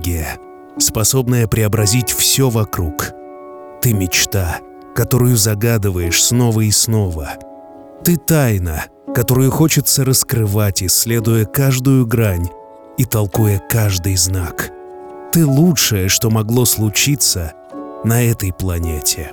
Магия, способная преобразить все вокруг. Ты — мечта, которую загадываешь снова и снова. Ты — тайна, которую хочется раскрывать, исследуя каждую грань и толкуя каждый знак. Ты — лучшее, что могло случиться на этой планете.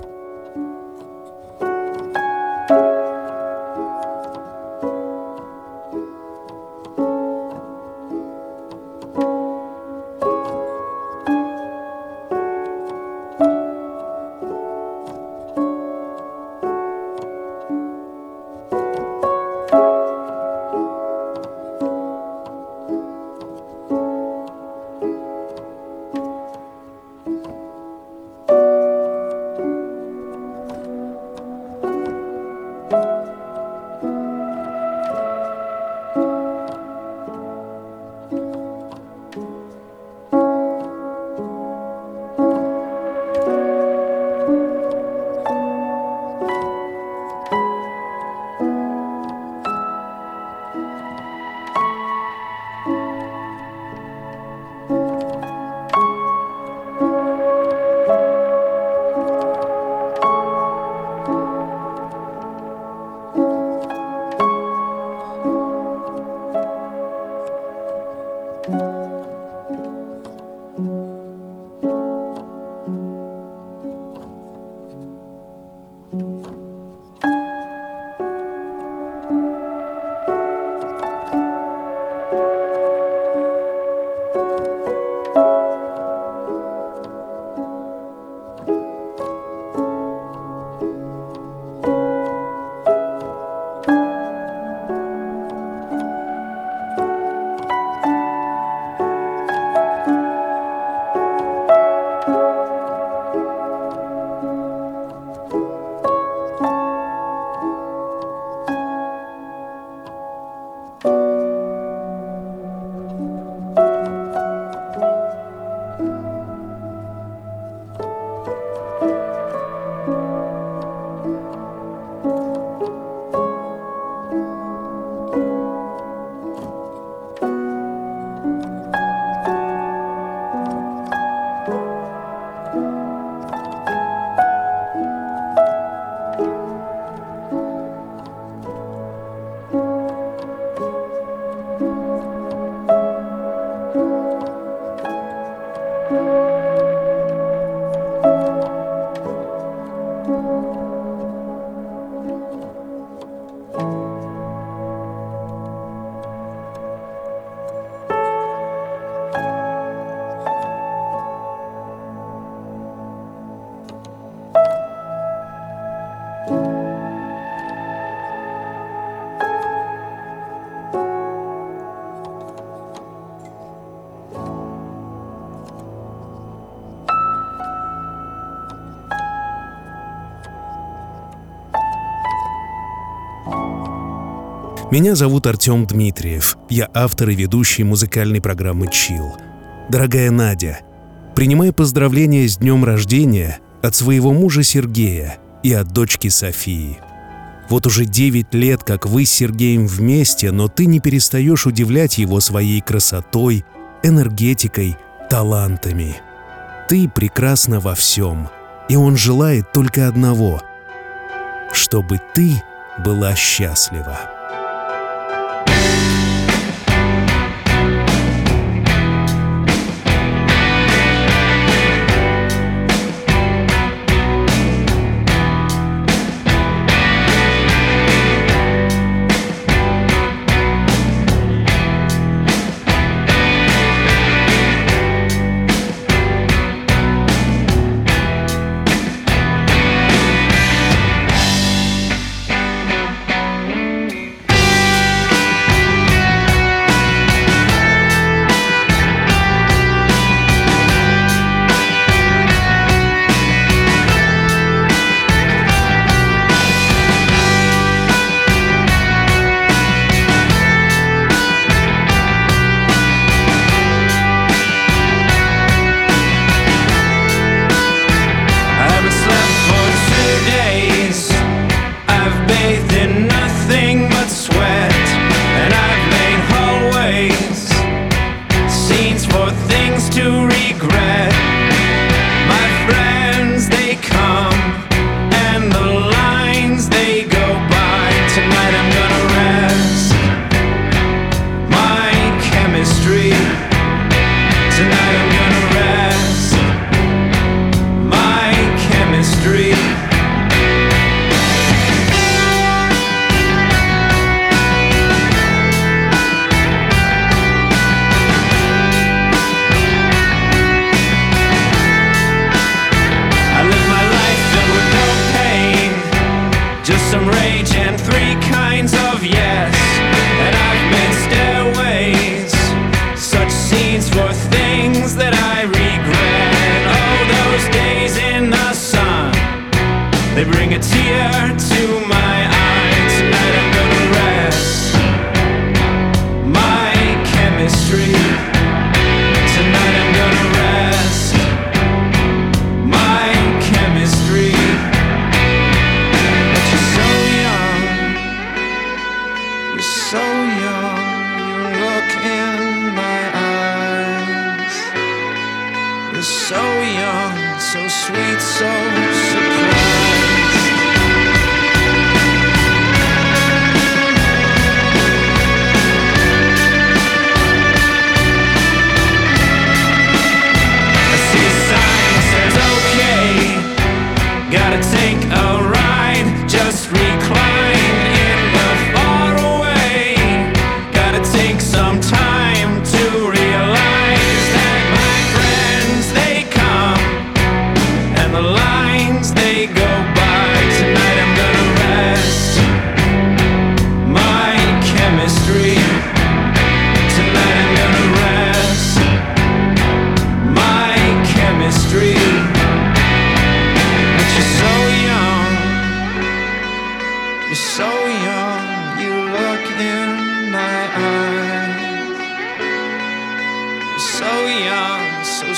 Меня зовут Артем Дмитриев. Я автор и ведущий музыкальной программы «Чил». Дорогая Надя, принимай поздравления с днем рождения от своего мужа Сергея и от дочки Софии. Вот уже 9 лет, как вы с Сергеем вместе, но ты не перестаешь удивлять его своей красотой, энергетикой, талантами. Ты прекрасна во всем, и он желает только одного — чтобы ты была счастлива.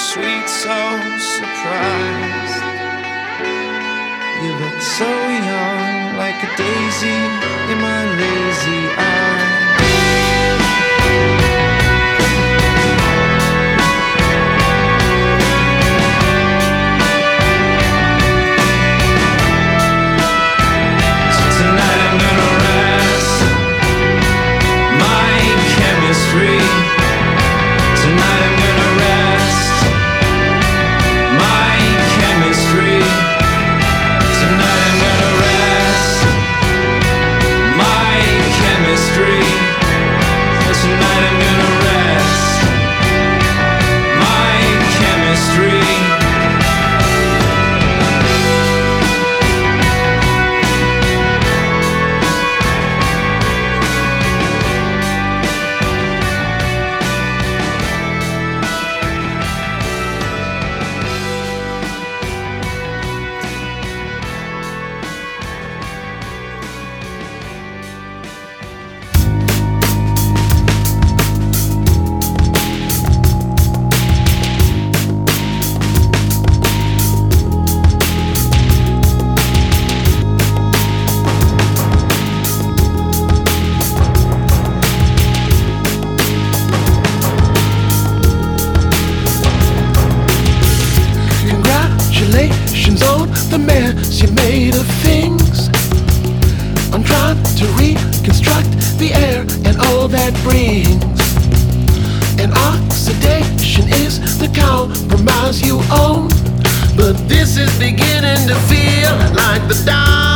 Sweet, so surprised. You look so young, like a daisy in my lazy eye. to feel like the dawn.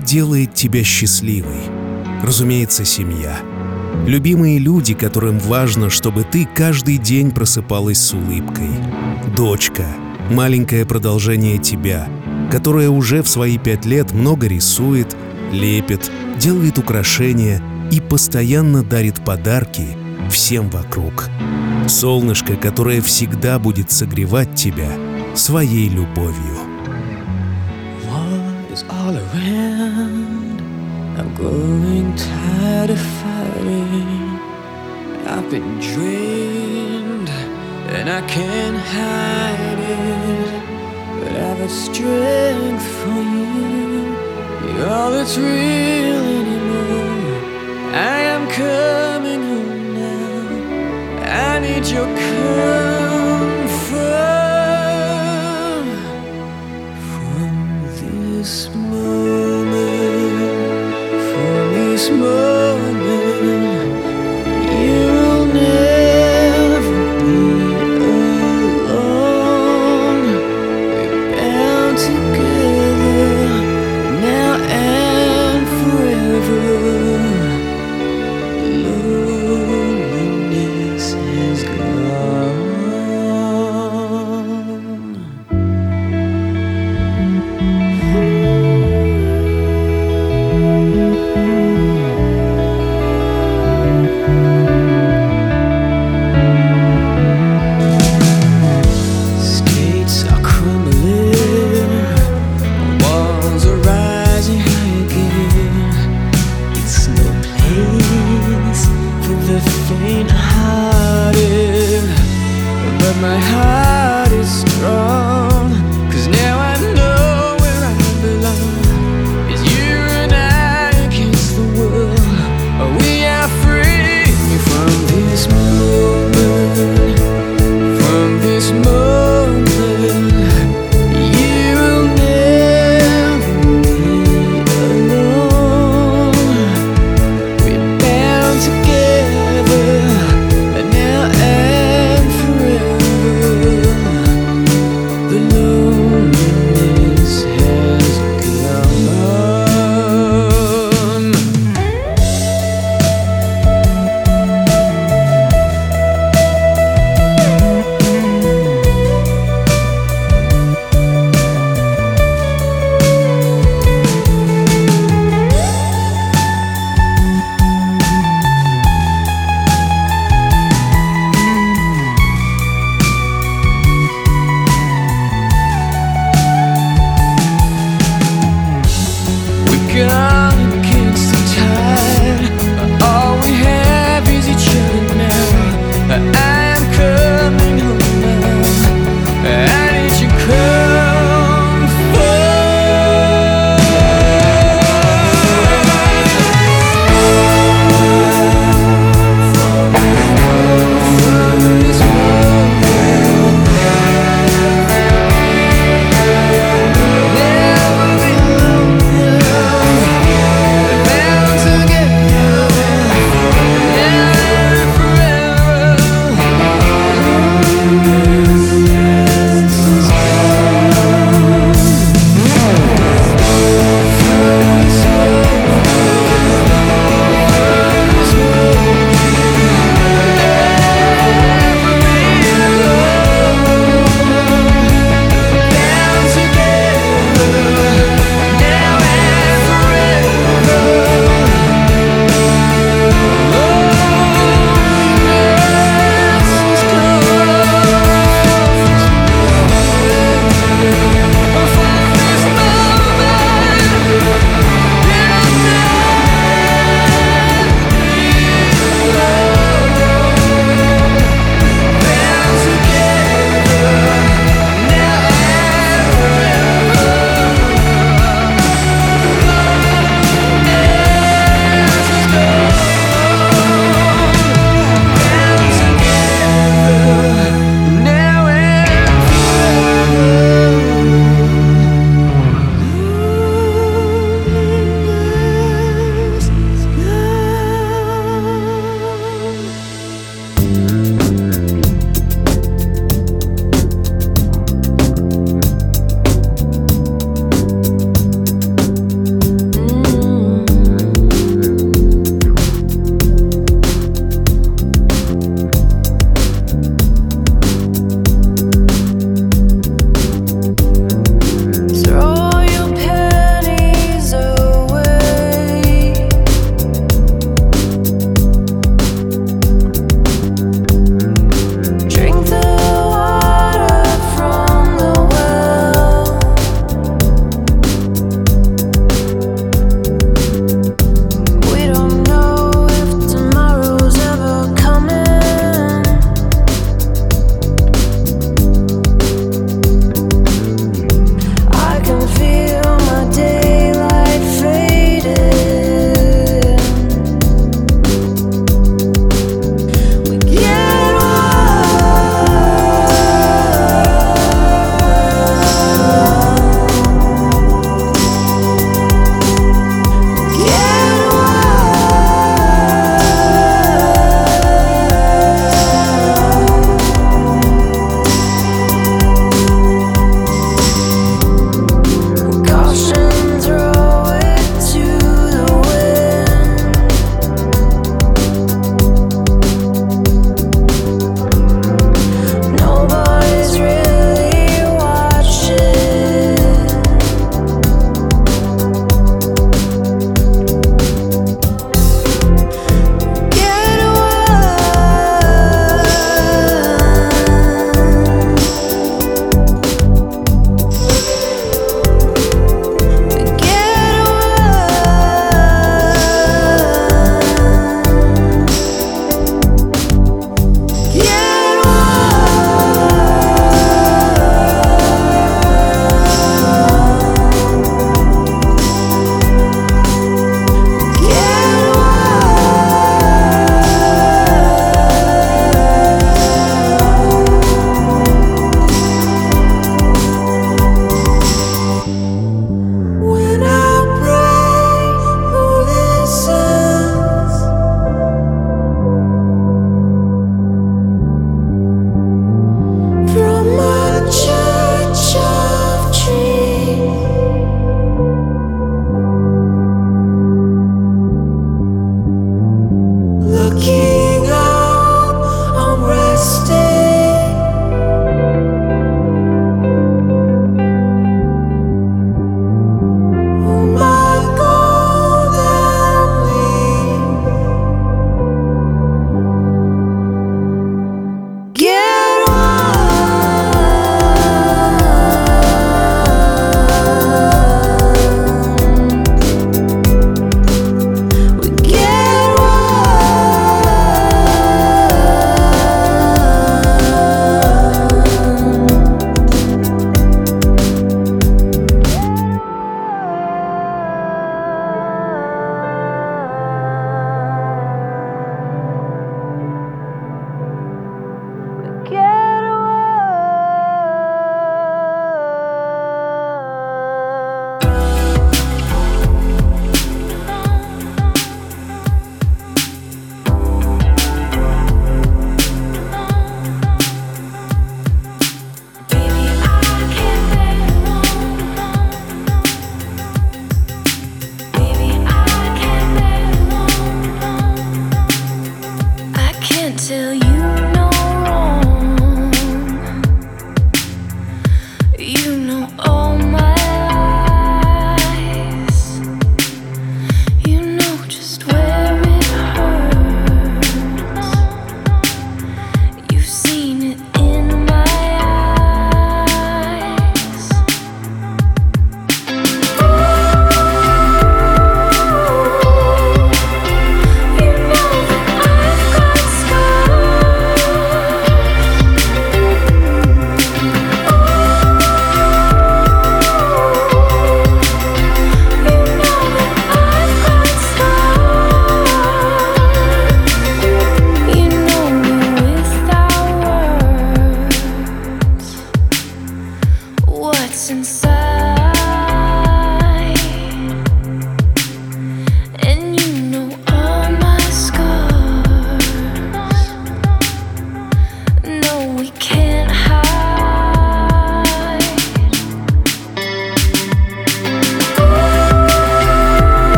Делает тебя счастливой? Разумеется, семья. Любимые люди, которым важно, чтобы ты каждый день просыпалась с улыбкой. Дочка, маленькое продолжение тебя, которая уже в свои пять лет много рисует, лепит, делает украшения и постоянно дарит подарки всем вокруг. Солнышко, которое всегда будет согревать тебя своей любовью. I'm growing tired of fighting. I've been drained and I can't hide it. But I've got strength for you. You're all that's real anymore. I am coming home now. I need your comfort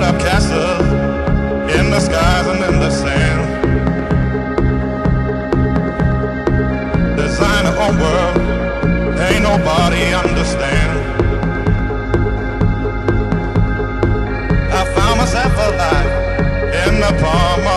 built up castles in the skies and in the sand. Design our own world, ain't nobody understand. I found myself alive in the palm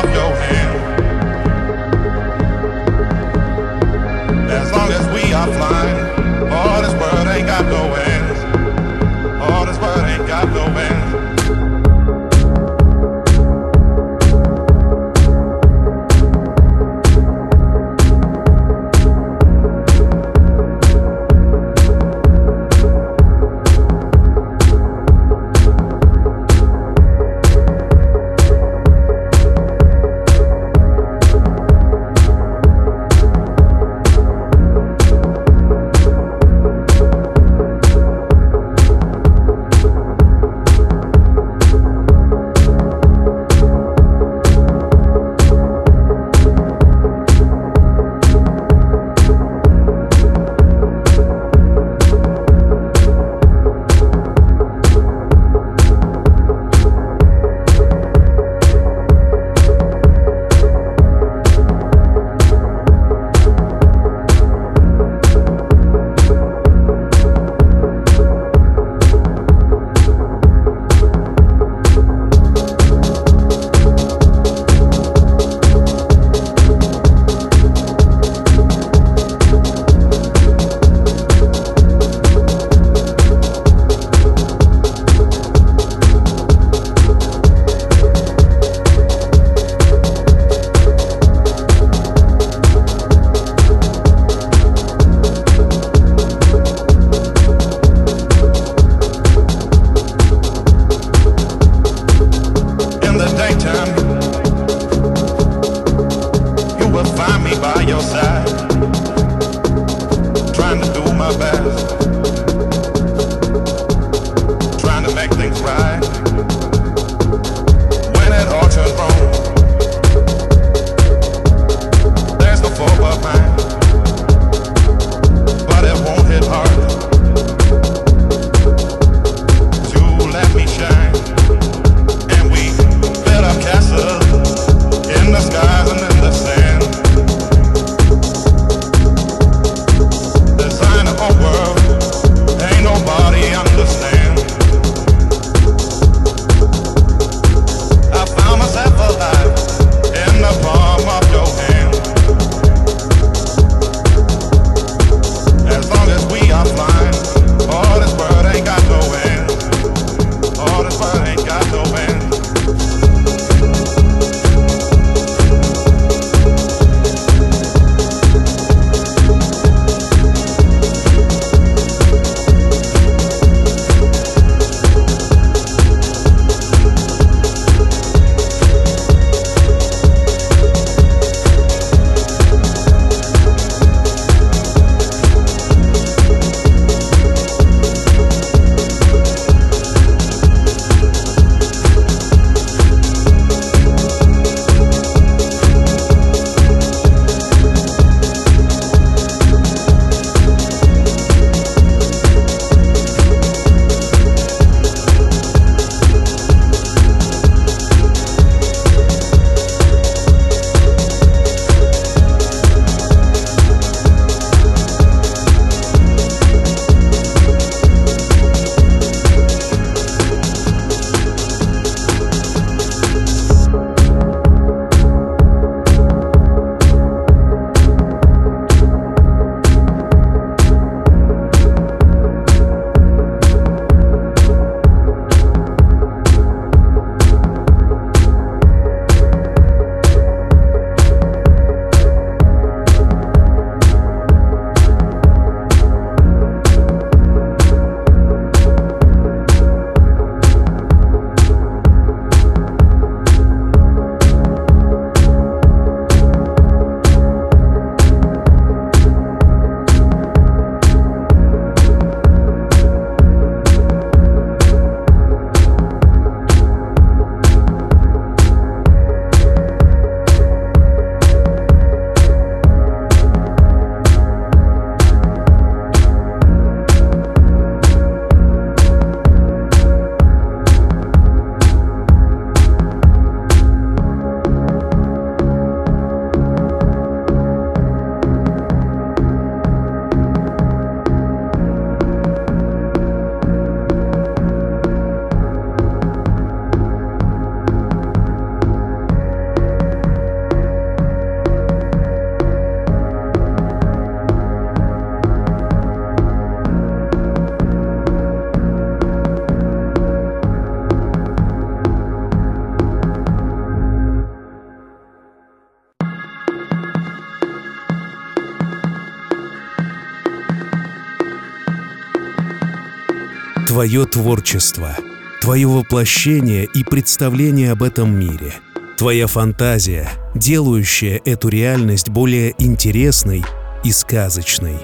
твое творчество, твое воплощение и представление об этом мире, твоя фантазия, делающая эту реальность более интересной и сказочной.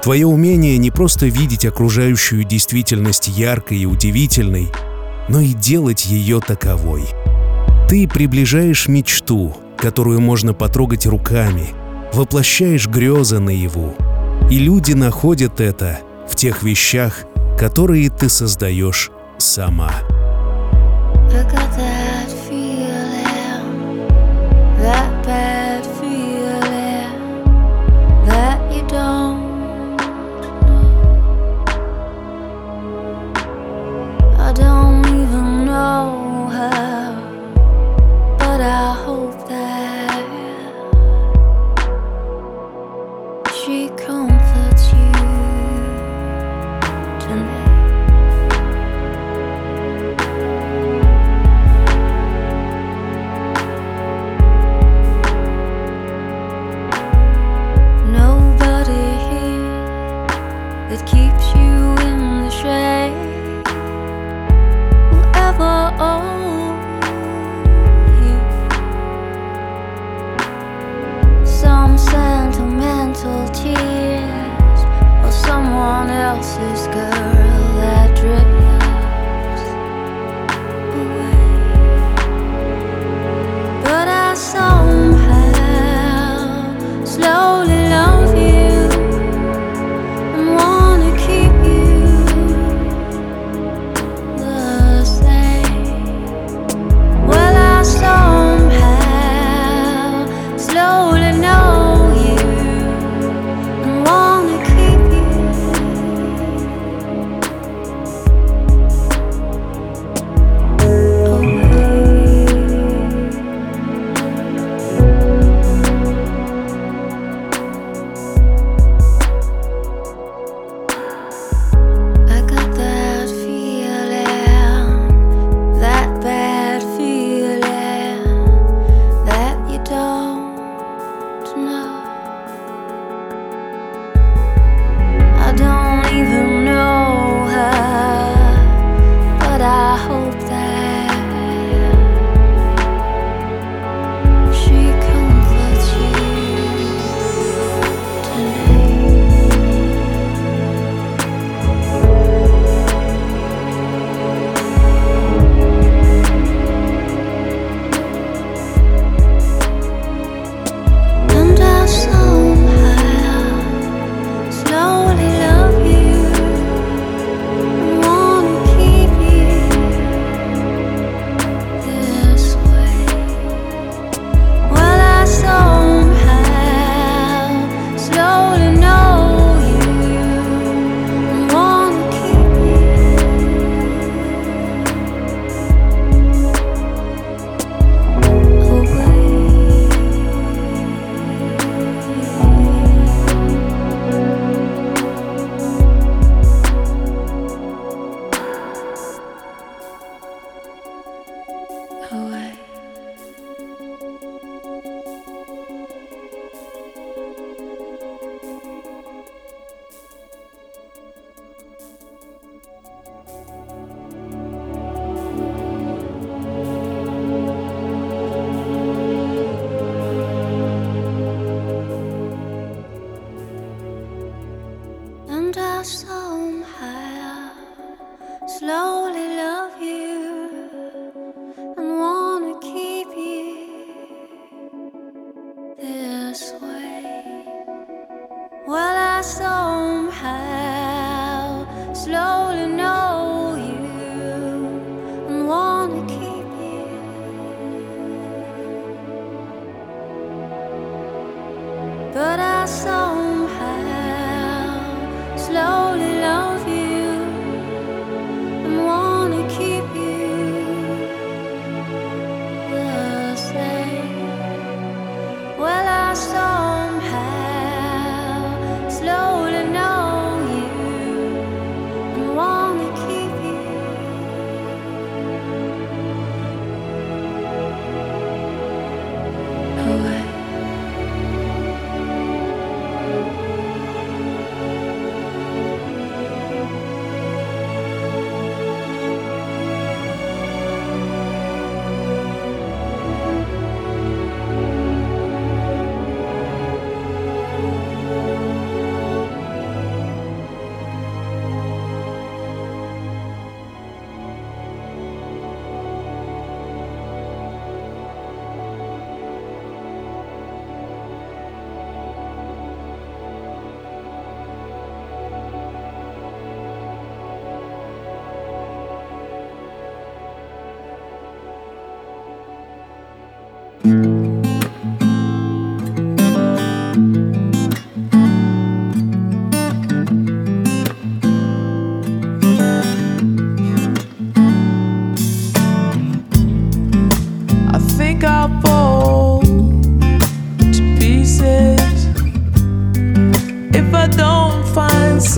Твое умение не просто видеть окружающую действительность яркой и удивительной, но и делать ее таковой. Ты приближаешь мечту, которую можно потрогать руками, воплощаешь грезы наяву. И люди находят это в тех вещах, которые ты создаешь сама. Пока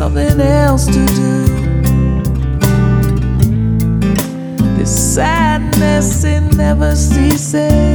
something else to do. This sadness, it never ceases.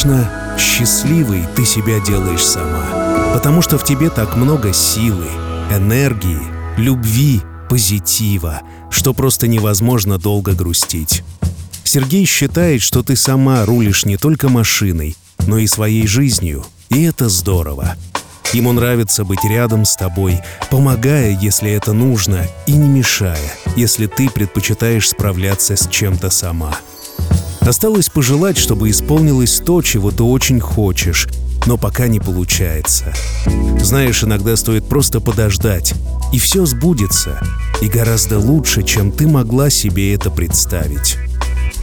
Конечно, счастливой ты себя делаешь сама, потому что в тебе так много силы, энергии, любви, позитива, что просто невозможно долго грустить. Сергей считает, что ты сама рулишь не только машиной, но и своей жизнью, и это здорово. Ему нравится быть рядом с тобой, помогая, если это нужно, и не мешая, если ты предпочитаешь справляться с чем-то сама. Осталось пожелать, чтобы исполнилось то, чего ты очень хочешь, но пока не получается. Знаешь, иногда стоит просто подождать, и все сбудется, и гораздо лучше, чем ты могла себе это представить.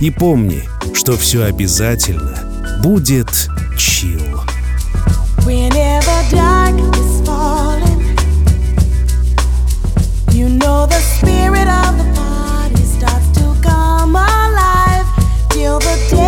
И помни, что все обязательно будет чил. You know the spirit over there.